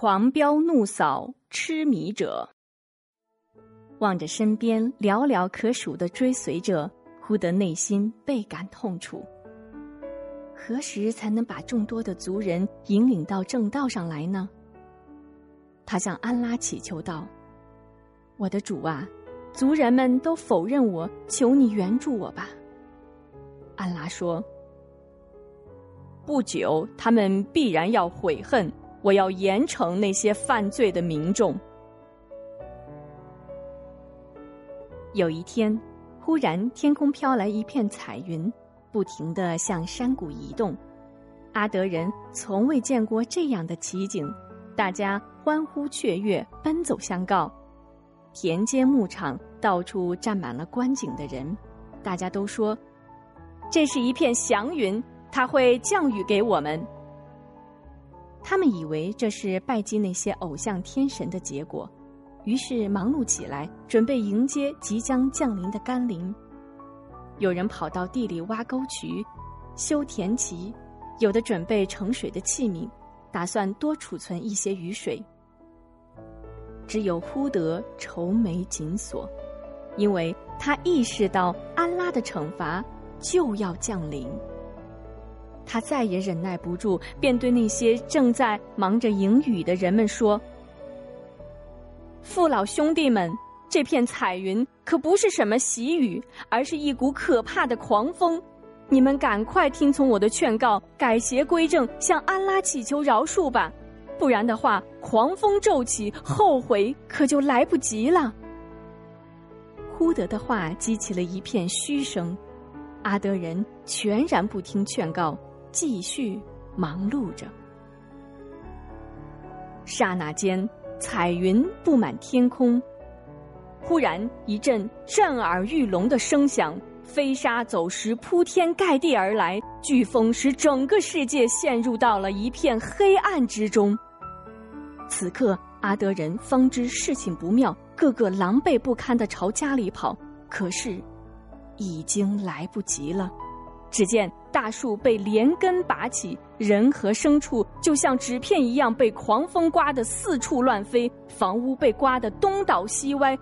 狂飙怒扫痴迷者。望着身边寥寥可数的追随者，忽得内心倍感痛楚。何时才能把众多的族人引领到正道上来呢？他向安拉祈求道：“我的主啊，族人们都否认我，求你援助我吧。”安拉说：“不久，他们必然要悔恨，我要严惩那些犯罪的民众。”有一天，忽然天空飘来一片彩云，不停的向山谷移动。阿德人从未见过这样的奇景，大家欢呼雀跃，奔走相告。田间牧场到处站满了观景的人，大家都说：“这是一片祥云，它会降雨给我们。”他们以为这是拜祭那些偶像天神的结果。于是忙碌起来，准备迎接即将降临的甘霖。有人跑到地里挖沟渠、修田畦，有的准备盛水的器皿，打算多储存一些雨水。只有忽德愁眉紧锁，因为他意识到安拉的惩罚就要降临。他再也忍耐不住，便对那些正在忙着迎雨的人们说。父老兄弟们，这片彩云可不是什么喜雨，而是一股可怕的狂风。你们赶快听从我的劝告，改邪归正，向安拉祈求饶恕吧。不然的话，狂风骤起，后悔可就来不及了。忽德的话激起了一片嘘声，阿德人全然不听劝告，继续忙碌着。刹那间。彩云布满天空，忽然一阵震耳欲聋的声响，飞沙走石，铺天盖地而来。飓风使整个世界陷入到了一片黑暗之中。此刻，阿德人方知事情不妙，个个狼狈不堪的朝家里跑。可是，已经来不及了。只见大树被连根拔起，人和牲畜就像纸片一样被狂风刮得四处乱飞，房屋被刮得东倒西歪。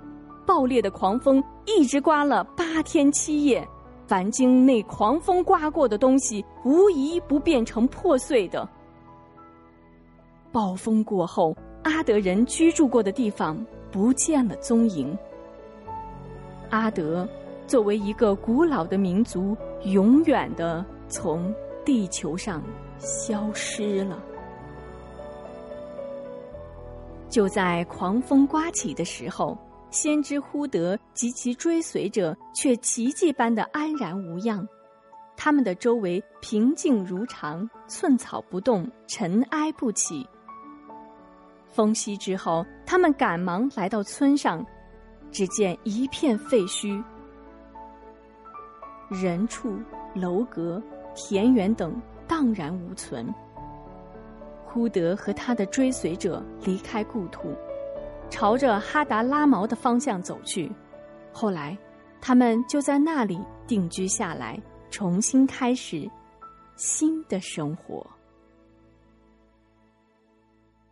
暴烈的狂风一直刮了八天七夜，凡经那狂风刮过的东西，无一不变成破碎的。暴风过后，阿德人居住过的地方不见了踪影。阿德。作为一个古老的民族，永远的从地球上消失了。就在狂风刮起的时候，先知忽德及其追随者却奇迹般的安然无恙，他们的周围平静如常，寸草不动，尘埃不起。风息之后，他们赶忙来到村上，只见一片废墟。人畜、楼阁、田园等荡然无存。忽德和他的追随者离开故土，朝着哈达拉毛的方向走去。后来，他们就在那里定居下来，重新开始新的生活。